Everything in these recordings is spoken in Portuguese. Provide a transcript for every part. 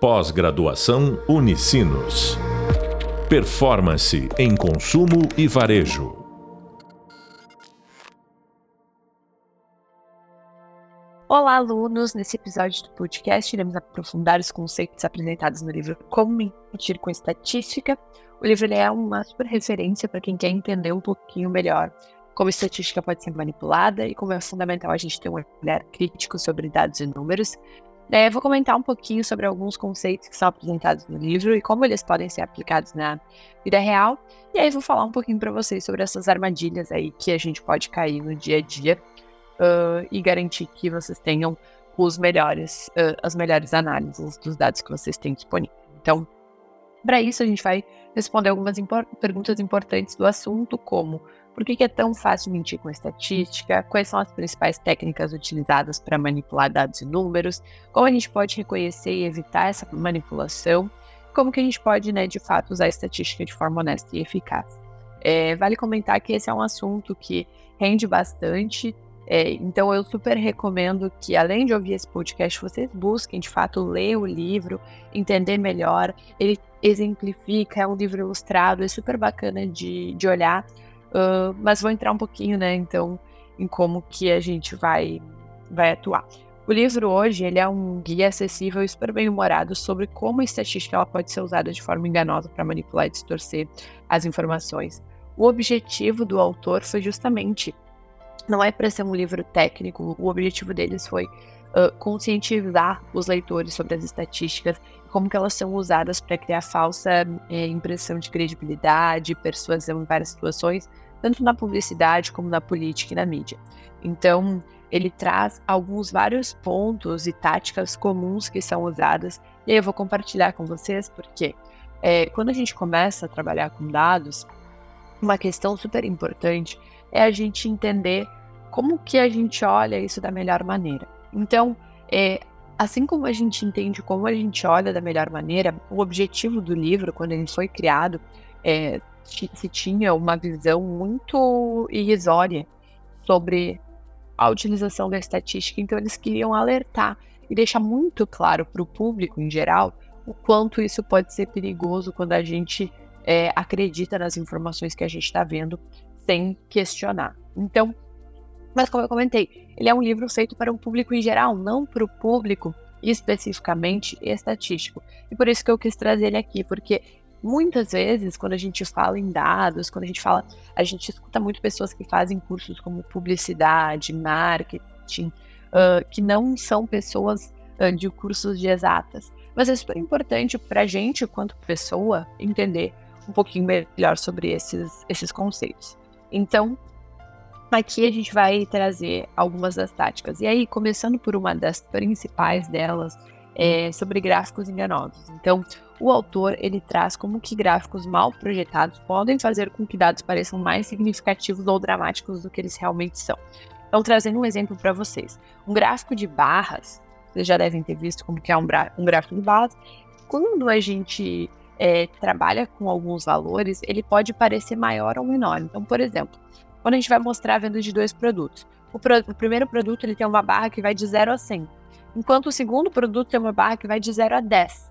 Pós-graduação Unicinos. Performance em consumo e varejo. Olá, alunos! Nesse episódio do podcast, iremos aprofundar os conceitos apresentados no livro Como Mentir com Estatística. O livro é uma super referência para quem quer entender um pouquinho melhor como estatística pode ser manipulada e como é fundamental a gente ter um olhar crítico sobre dados e números. É, vou comentar um pouquinho sobre alguns conceitos que são apresentados no livro e como eles podem ser aplicados na vida real. E aí vou falar um pouquinho para vocês sobre essas armadilhas aí que a gente pode cair no dia a dia uh, e garantir que vocês tenham os melhores, uh, as melhores análises dos dados que vocês têm disponíveis. Então, para isso a gente vai responder algumas impor perguntas importantes do assunto, como por que, é tão fácil mentir com estatística? Quais são as principais técnicas utilizadas para manipular dados e números? Como a gente pode reconhecer e evitar essa manipulação? Como que a gente pode, né, de fato, usar a estatística de forma honesta e eficaz? É, vale comentar que esse é um assunto que rende bastante, é, então eu super recomendo que, além de ouvir esse podcast, vocês busquem de fato ler o livro, entender melhor. Ele exemplifica, é um livro ilustrado, é super bacana de, de olhar. Uh, mas vou entrar um pouquinho, né, então, em como que a gente vai, vai atuar. O livro hoje ele é um guia acessível e super bem humorado sobre como a estatística ela pode ser usada de forma enganosa para manipular e distorcer as informações. O objetivo do autor foi justamente não é para ser um livro técnico, o objetivo deles foi uh, conscientizar os leitores sobre as estatísticas como que elas são usadas para criar falsa é, impressão de credibilidade, persuasão em várias situações, tanto na publicidade como na política e na mídia. Então, ele traz alguns vários pontos e táticas comuns que são usadas, e aí eu vou compartilhar com vocês, porque é, quando a gente começa a trabalhar com dados, uma questão super importante é a gente entender como que a gente olha isso da melhor maneira. Então, é, Assim como a gente entende como a gente olha da melhor maneira, o objetivo do livro, quando ele foi criado, é, se tinha uma visão muito irrisória sobre a utilização da estatística, então eles queriam alertar e deixar muito claro para o público em geral o quanto isso pode ser perigoso quando a gente é, acredita nas informações que a gente está vendo sem questionar. Então, mas como eu comentei, ele é um livro feito para o público em geral, não para o público especificamente estatístico. E por isso que eu quis trazer ele aqui, porque muitas vezes, quando a gente fala em dados, quando a gente fala, a gente escuta muito pessoas que fazem cursos como publicidade, marketing, uh, que não são pessoas uh, de cursos de exatas. Mas é super importante para a gente, quanto pessoa, entender um pouquinho melhor sobre esses, esses conceitos. Então, Aqui a gente vai trazer algumas das táticas. E aí, começando por uma das principais delas, é sobre gráficos enganosos. Então, o autor ele traz como que gráficos mal projetados podem fazer com que dados pareçam mais significativos ou dramáticos do que eles realmente são. Então, trazendo um exemplo para vocês. Um gráfico de barras, vocês já devem ter visto como que é um, um gráfico de barras. Quando a gente é, trabalha com alguns valores, ele pode parecer maior ou menor. Então, por exemplo, quando a gente vai mostrar a venda de dois produtos. O, pro, o, primeiro produto ele tem uma barra que vai de 0 a 100, enquanto o segundo produto tem uma barra que vai de 0 a 10.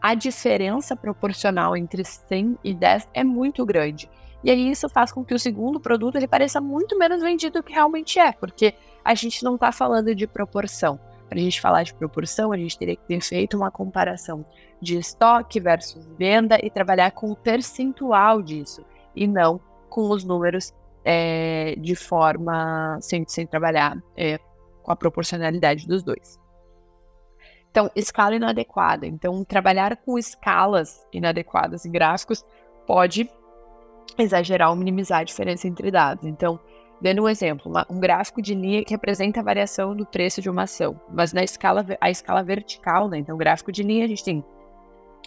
A diferença proporcional entre 100 e 10 é muito grande. E aí isso faz com que o segundo produto ele pareça muito menos vendido do que realmente é, porque a gente não está falando de proporção. Para a gente falar de proporção, a gente teria que ter feito uma comparação de estoque versus venda e trabalhar com o percentual disso, e não com os números é, de forma sem, sem trabalhar é, com a proporcionalidade dos dois. Então, escala inadequada. Então, trabalhar com escalas inadequadas em gráficos pode exagerar ou minimizar a diferença entre dados. Então, dando um exemplo, uma, um gráfico de linha que representa a variação do preço de uma ação, mas na escala, a escala vertical, né? Então, gráfico de linha, a gente tem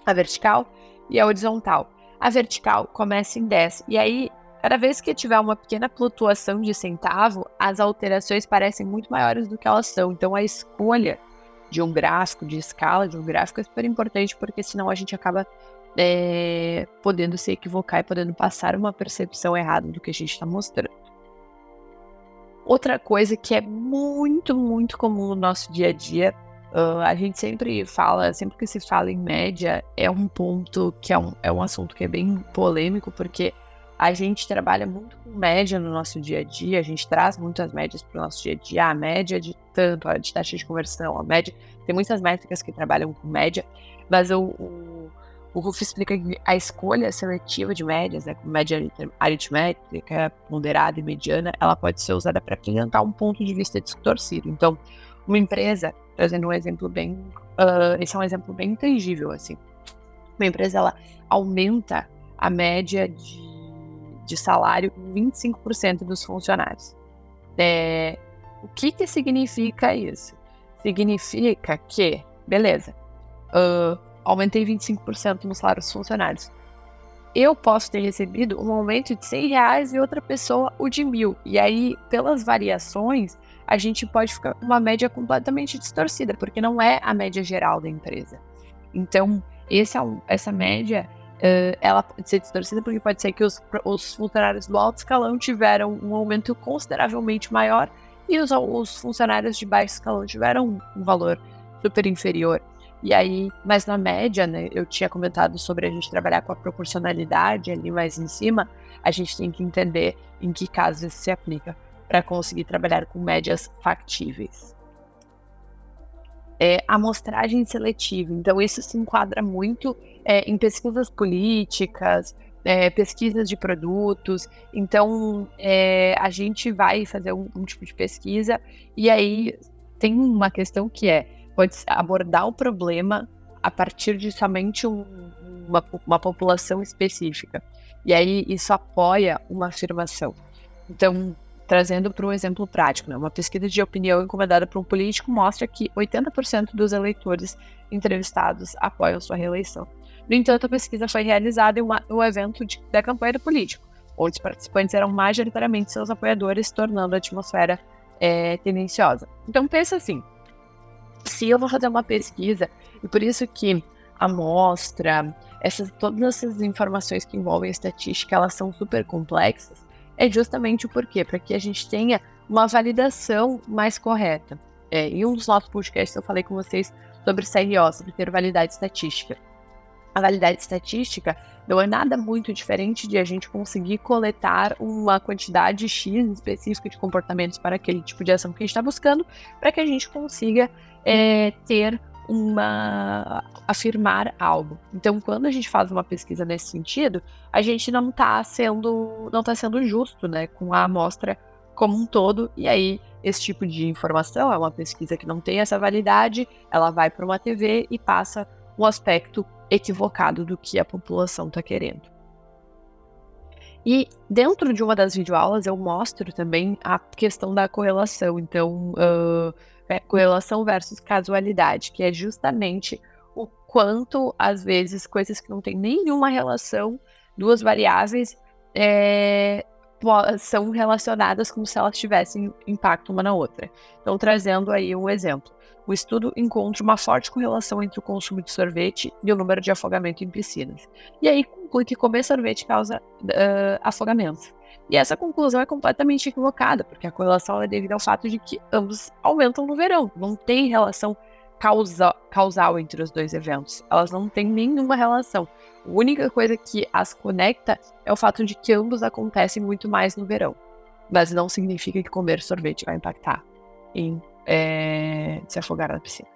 a vertical e a horizontal. A vertical começa em 10, e aí Cada vez que tiver uma pequena flutuação de centavo, as alterações parecem muito maiores do que elas são. Então, a escolha de um gráfico, de escala de um gráfico é super importante, porque senão a gente acaba é, podendo se equivocar e podendo passar uma percepção errada do que a gente está mostrando. Outra coisa que é muito, muito comum no nosso dia a dia, Uh, a gente sempre fala, sempre que se fala em média, é um ponto que é um, é um assunto que é bem polêmico, porque a gente trabalha muito com média no nosso dia a dia, a gente traz muitas médias para o nosso dia a dia, a média de tanto, a de taxa de conversão, a média. Tem muitas métricas que trabalham com média, mas o, o, o Ruf explica que a escolha seletiva de médias, né, média aritmétrica, ponderada e mediana, ela pode ser usada para apresentar um ponto de vista distorcido. Então, uma empresa, trazendo um exemplo bem. Uh, esse é um exemplo bem intangível, assim. Uma empresa, ela aumenta a média de de salário 25% dos funcionários. É, o que, que significa isso? Significa que, beleza, uh, aumentei 25% no salário dos funcionários. Eu posso ter recebido um aumento de 100 reais e outra pessoa o de mil. E aí, pelas variações, a gente pode ficar com uma média completamente distorcida, porque não é a média geral da empresa. Então, esse, é essa média Uh, ela pode ser distorcida porque pode ser que os, os, funcionários do alto escalão tiveram um aumento consideravelmente maior e os, os, funcionários de baixo escalão tiveram um valor super inferior. E aí, mas na média, né, eu tinha comentado sobre a gente trabalhar com a proporcionalidade ali mais em cima, a gente tem que entender em que casos isso se aplica para conseguir trabalhar com médias factíveis é, amostragem seletiva. Então, isso se enquadra muito é, em pesquisas políticas, é, pesquisas de produtos. Então, é, a gente vai fazer um, um, tipo de pesquisa e aí tem uma questão que é pode abordar o problema a partir de somente um, uma, uma população específica. E aí isso apoia uma afirmação. Então, Trazendo para um exemplo prático, né? uma pesquisa de opinião encomendada por um político mostra que 80% dos eleitores entrevistados apoiam sua reeleição. No entanto, a pesquisa foi realizada em uma, um evento de, da campanha do político, onde os participantes eram majoritariamente seus apoiadores, tornando a atmosfera é, tendenciosa. Então pensa assim, se eu vou fazer uma pesquisa, e por isso que a amostra, essas, todas essas informações que envolvem estatística, elas são super complexas, é justamente o porquê, para que a gente tenha uma validação mais correta. É, em um dos nossos podcasts eu falei com vocês sobre CRO, sobre ter validade estatística. A validade estatística não é nada muito diferente de a gente conseguir coletar uma quantidade X específica de comportamentos para aquele tipo de ação que a gente está buscando, para que a gente consiga é, ter uma afirmar algo. Então, quando a gente faz uma pesquisa nesse sentido, a gente não está sendo não tá sendo justo, né, com a amostra como um todo. E aí, esse tipo de informação é uma pesquisa que não tem essa validade, ela vai para uma TV e passa um aspecto equivocado do que a população está querendo. E dentro de uma das videoaulas eu mostro também a questão da correlação. Então, uh, é, correlação versus casualidade, que é justamente o quanto, às vezes, coisas que não têm nenhuma relação, duas variáveis, é, são relacionadas como se elas tivessem impacto uma na outra. Então, trazendo aí um exemplo. O estudo encontra uma forte correlação entre o consumo de sorvete e o número de afogamento em piscinas. E aí conclui que comer sorvete causa uh, afogamento. E essa conclusão é completamente equivocada, porque a correlação é devido ao fato de que ambos aumentam no verão. Não tem relação causa, causal entre os dois eventos. Elas não têm nenhuma relação. A única coisa que as conecta é o fato de que ambos acontecem muito mais no verão. Mas não significa que comer sorvete vai impactar em é, se afogar na piscina.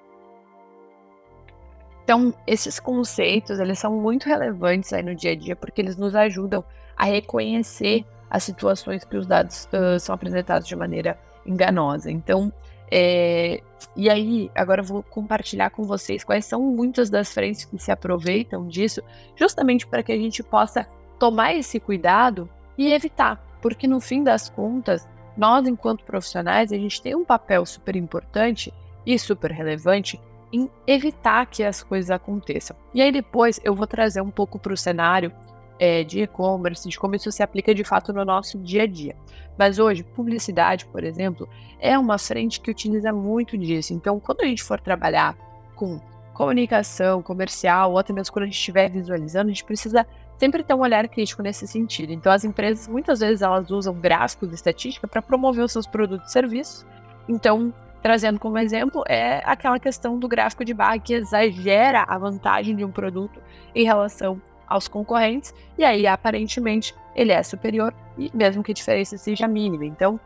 Então, esses conceitos, eles são muito relevantes aí no dia a dia, porque eles nos ajudam a reconhecer as situações que os dados uh, são apresentados de maneira enganosa. Então, é, e aí, agora eu vou compartilhar com vocês quais são muitas das frentes que se aproveitam disso, justamente para que a gente possa tomar esse cuidado e evitar, porque no fim das contas, nós, enquanto profissionais, a gente tem um papel super importante e super relevante em evitar que as coisas aconteçam. E aí depois eu vou trazer um pouco para o cenário é, de e-commerce, de como isso se aplica de fato no nosso dia a dia. Mas hoje, publicidade, por exemplo, é uma frente que utiliza muito disso. Então, quando a gente for trabalhar com comunicação comercial, ou até mesmo quando a gente estiver visualizando, a gente precisa sempre ter um olhar crítico nesse sentido. Então, as empresas, muitas vezes, elas usam gráficos de estatística para promover os seus produtos e serviços. Então, trazendo como exemplo, é aquela questão do gráfico de barra que exagera a vantagem de um produto em relação aos concorrentes, e aí aparentemente ele é superior, mesmo que a diferença seja mínima. Então,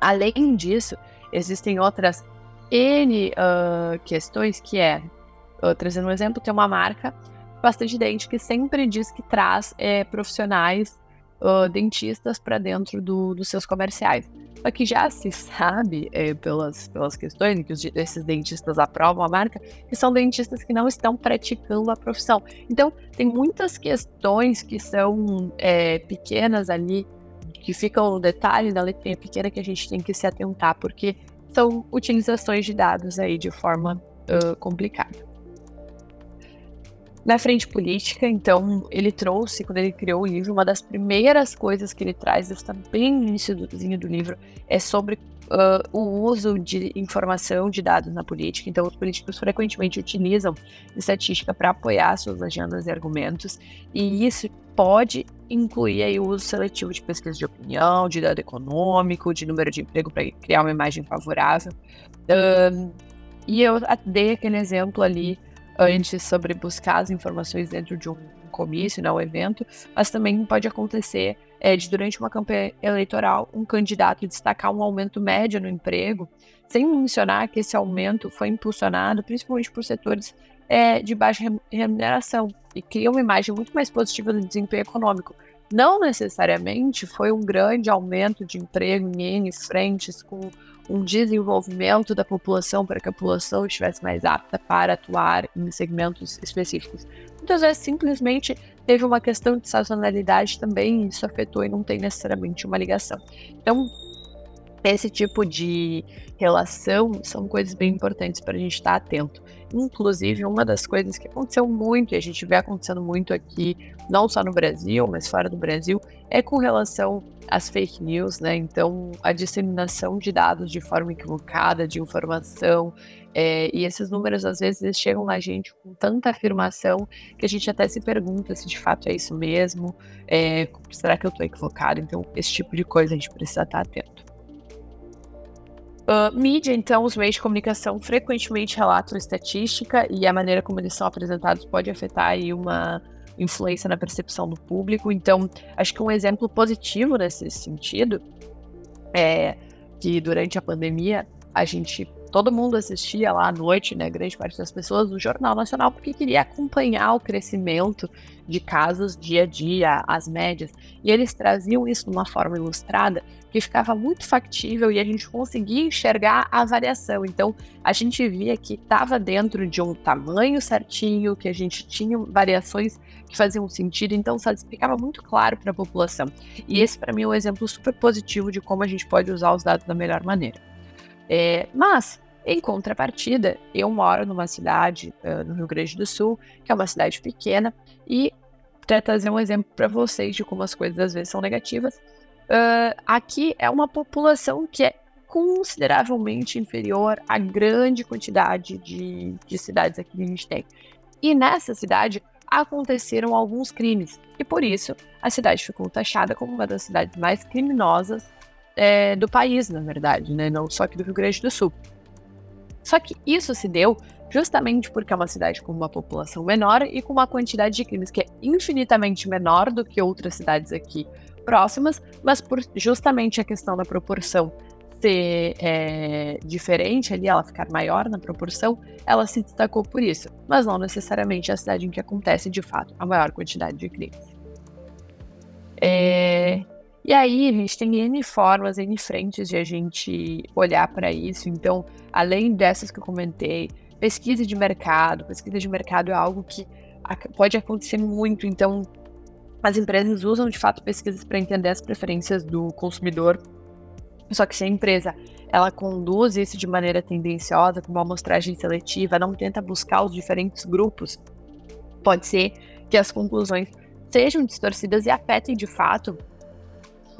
além disso, existem outras N uh, questões que é, uh, trazendo um exemplo, tem uma marca bastante dente que sempre diz que traz é, profissionais uh, dentistas para dentro do, dos seus comerciais. Só que já se sabe, é, pelas, pelas questões que os, esses dentistas aprovam a marca, que são dentistas que não estão praticando a profissão. Então, tem muitas questões que são é, pequenas ali, que ficam no detalhe da letrinha pequena que a gente tem que se atentar, porque são utilizações de dados aí de forma uh, complicada. Na frente política, então, ele trouxe, quando ele criou o livro, uma das primeiras coisas que ele traz, está bem no início do livro, é sobre uh, o uso de informação, de dados na política. Então, os políticos frequentemente utilizam estatística para apoiar suas agendas e argumentos, e isso pode incluir aí o uso seletivo de pesquisa de opinião, de dado econômico, de número de emprego para criar uma imagem favorável. Uh, e eu dei aquele exemplo ali antes sobre buscar as informações dentro de um comício, né, um evento, mas também pode acontecer é, de durante uma campanha eleitoral um candidato destacar um aumento médio no emprego, sem mencionar que esse aumento foi impulsionado principalmente por setores é, de baixa remuneração e cria uma imagem muito mais positiva do desempenho econômico. Não necessariamente foi um grande aumento de emprego em N frentes com um desenvolvimento da população para que a população estivesse mais apta para atuar em segmentos específicos. Muitas vezes simplesmente teve uma questão de sazonalidade também, e isso afetou e não tem necessariamente uma ligação. Então, esse tipo de relação são coisas bem importantes para a gente estar atento. Inclusive, uma das coisas que aconteceu muito, e a gente vê acontecendo muito aqui, não só no Brasil, mas fora do Brasil, é com relação às fake news, né? Então, a disseminação de dados de forma equivocada, de informação, é, e esses números às vezes chegam na gente com tanta afirmação que a gente até se pergunta se de fato é isso mesmo, é, será que eu estou equivocado? Então, esse tipo de coisa a gente precisa estar atento. Uh, mídia, então, os meios de comunicação frequentemente relatam estatística e a maneira como eles são apresentados pode afetar aí uma influência na percepção do público. Então, acho que um exemplo positivo nesse sentido é que durante a pandemia a gente todo mundo assistia lá à noite, né, grande parte das pessoas, o Jornal Nacional, porque queria acompanhar o crescimento de casos dia a dia, as médias. E eles traziam isso de uma forma ilustrada que ficava muito factível e a gente conseguia enxergar a variação. Então, a gente via que estava dentro de um tamanho certinho, que a gente tinha variações que faziam sentido, então sabe, explicava muito claro para a população. E esse, para mim, é um exemplo super positivo de como a gente pode usar os dados da melhor maneira. É, mas, em contrapartida, eu moro numa cidade uh, no Rio Grande do Sul, que é uma cidade pequena, e para trazer um exemplo para vocês de como as coisas às vezes são negativas, uh, aqui é uma população que é consideravelmente inferior à grande quantidade de, de cidades aqui que a gente tem. E nessa cidade aconteceram alguns crimes, e por isso a cidade ficou taxada como uma das cidades mais criminosas é, do país, na verdade, né? não só aqui do Rio Grande do Sul. Só que isso se deu justamente porque é uma cidade com uma população menor e com uma quantidade de crimes que é infinitamente menor do que outras cidades aqui próximas, mas por justamente a questão da proporção ser é, diferente ali, ela ficar maior na proporção, ela se destacou por isso, mas não necessariamente a cidade em que acontece de fato a maior quantidade de crimes. É, e aí, a gente tem N formas, N frentes de a gente olhar para isso. Então, além dessas que eu comentei, pesquisa de mercado. Pesquisa de mercado é algo que pode acontecer muito. Então, as empresas usam de fato pesquisas para entender as preferências do consumidor. Só que se a empresa ela conduz isso de maneira tendenciosa, com uma amostragem seletiva, não tenta buscar os diferentes grupos, pode ser que as conclusões sejam distorcidas e afetem de fato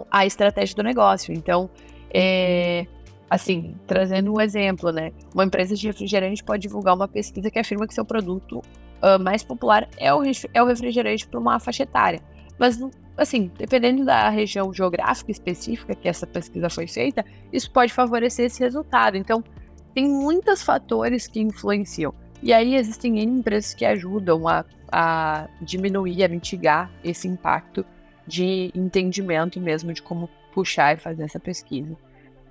a estratégia do negócio. Então, é, assim, trazendo um exemplo, né? Uma empresa de refrigerante pode divulgar uma pesquisa que afirma que seu produto uh, mais popular é o, é o refrigerante para uma faixa etária. Mas assim, dependendo da região geográfica específica que essa pesquisa foi feita, isso pode favorecer esse resultado. Então, tem muitos fatores que influenciam. E aí existem empresas que ajudam a, a diminuir, a mitigar esse impacto de entendimento mesmo de como puxar e fazer essa pesquisa.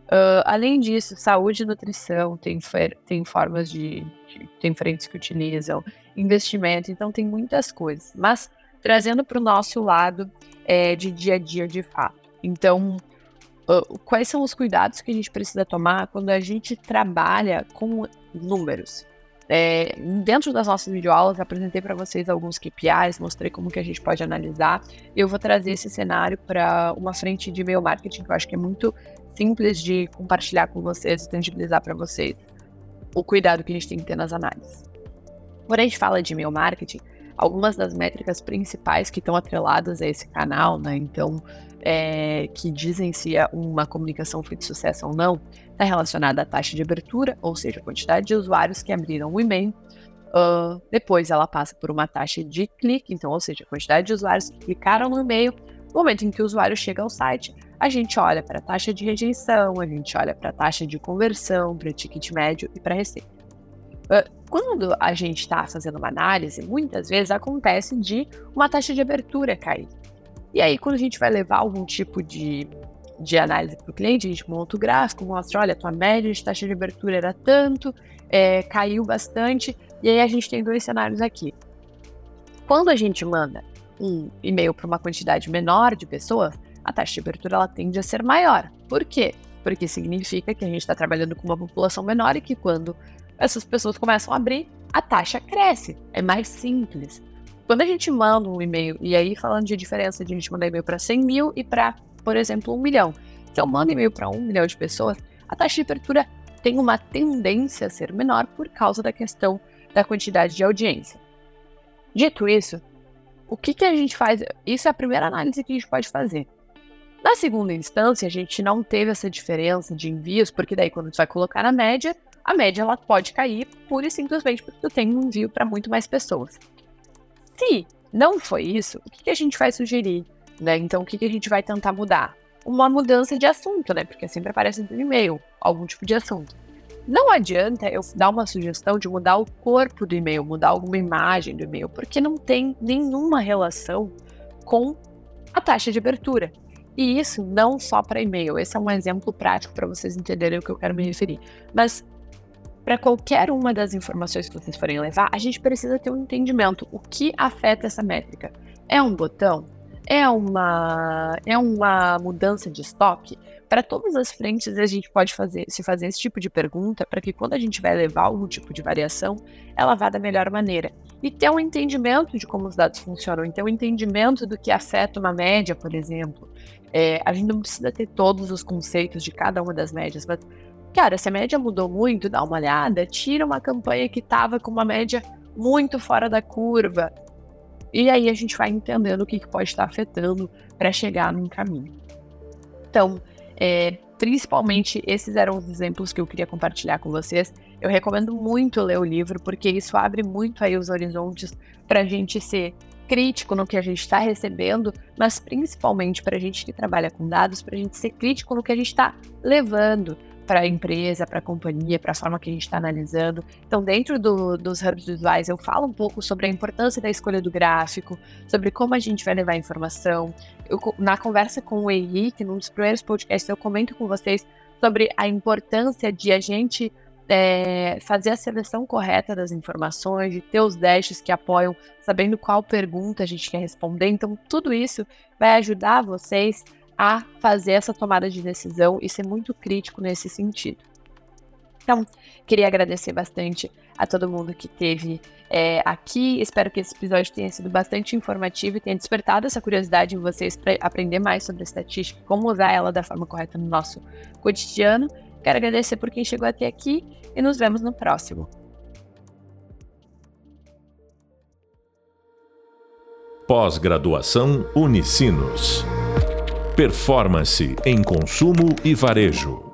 Uh, além disso, saúde e nutrição tem, tem formas de, de, tem frentes que utilizam, investimento, então tem muitas coisas. Mas trazendo para o nosso lado é, de dia a dia de fato. Então, quais são os cuidados que a gente precisa tomar quando a gente trabalha com números? É, dentro das nossas videoaulas, apresentei para vocês alguns KPIs, mostrei como que a gente pode analisar. Eu vou trazer esse cenário para uma frente de e-mail marketing que eu acho que é muito simples de compartilhar com vocês, tangibilizar para vocês o cuidado que a gente tem que ter nas análises. Quando a gente fala de e-mail marketing, algumas das métricas principais que estão atreladas a esse canal, né? Então, é, que dizem se é uma comunicação foi de sucesso ou não, está relacionada à taxa de abertura, ou seja, a quantidade de usuários que abriram o e-mail. Uh, depois ela passa por uma taxa de clique, então, ou seja, a quantidade de usuários que clicaram no e-mail. No momento em que o usuário chega ao site, a gente olha para a taxa de rejeição, a gente olha para a taxa de conversão, para ticket médio e para receita. Uh, quando a gente está fazendo uma análise, muitas vezes acontece de uma taxa de abertura cair. E aí, quando a gente vai levar algum tipo de, de análise para o cliente, a gente monta o gráfico, mostra, olha, tua média de taxa de abertura era tanto, é, caiu bastante, e aí a gente tem dois cenários aqui. Quando a gente manda um e-mail para uma quantidade menor de pessoas, a taxa de abertura ela tende a ser maior. Por quê? Porque significa que a gente está trabalhando com uma população menor e que quando essas pessoas começam a abrir, a taxa cresce. É mais simples. Quando a gente manda um e-mail, e aí falando de diferença de a gente mandar e-mail para 100 mil e para, por exemplo, um milhão. Se eu mando e-mail para um milhão de pessoas, a taxa de abertura tem uma tendência a ser menor por causa da questão da quantidade de audiência. Dito isso, o que, que a gente faz? Isso é a primeira análise que a gente pode fazer. Na segunda instância, a gente não teve essa diferença de envios, porque daí quando você vai colocar na média, a média ela pode cair pura e simplesmente porque tu tem um envio para muito mais pessoas. Se não foi isso, o que, a gente vai sugerir? Né? Então, o que, que a gente vai tentar mudar? Uma mudança de assunto, né? Porque sempre aparece no e-mail algum tipo de assunto. Não adianta eu dar uma sugestão de mudar o corpo do e-mail, mudar alguma imagem do e-mail, porque não tem nenhuma relação com a taxa de abertura. E isso não só para e-mail. Esse é um exemplo prático para vocês entenderem o que eu quero me referir. Mas para qualquer uma das informações que vocês forem levar, a gente precisa ter um entendimento. O que afeta essa métrica? É um botão? É uma, é uma mudança de estoque? Para todas as frentes, a gente pode fazer, se fazer esse tipo de pergunta para que quando a gente vai levar algum tipo de variação, ela vá da melhor maneira. E ter um entendimento de como os dados funcionam, e ter um entendimento do que afeta uma média, por exemplo. É, a gente não precisa ter todos os conceitos de cada uma das médias, mas Cara, se a média mudou muito, dá uma olhada, tira uma campanha que estava com uma média muito fora da curva. E aí a gente vai entendendo o que, que pode estar afetando para chegar num caminho. Então, é, principalmente esses eram os exemplos que eu queria compartilhar com vocês. Eu recomendo muito ler o livro, porque isso abre muito aí os horizontes para a gente ser crítico no que a gente está recebendo, mas principalmente para a gente que trabalha com dados, para a gente ser crítico no que a gente está levando para a empresa, para a companhia, para a forma que a gente está analisando. Então, dentro do, dos hubs visuais, eu falo um pouco sobre a importância da escolha do gráfico, sobre como a gente vai levar a informação. Eu, na conversa com o Henrique, num dos primeiros podcasts, eu comento com vocês sobre a importância de a gente é, fazer a seleção correta das informações, de ter os dashes que apoiam, sabendo qual pergunta a gente quer responder. Então, tudo isso vai ajudar vocês a fazer essa tomada de decisão e ser muito crítico nesse sentido. Então, queria agradecer bastante a todo mundo que teve é, aqui. Espero que esse episódio tenha sido bastante informativo e tenha despertado essa curiosidade em vocês para aprender mais sobre a estatística, como usar ela da forma correta no nosso cotidiano. Quero agradecer por quem chegou até aqui e nos vemos no próximo. Pós-graduação Unicinos. Performance em consumo e varejo.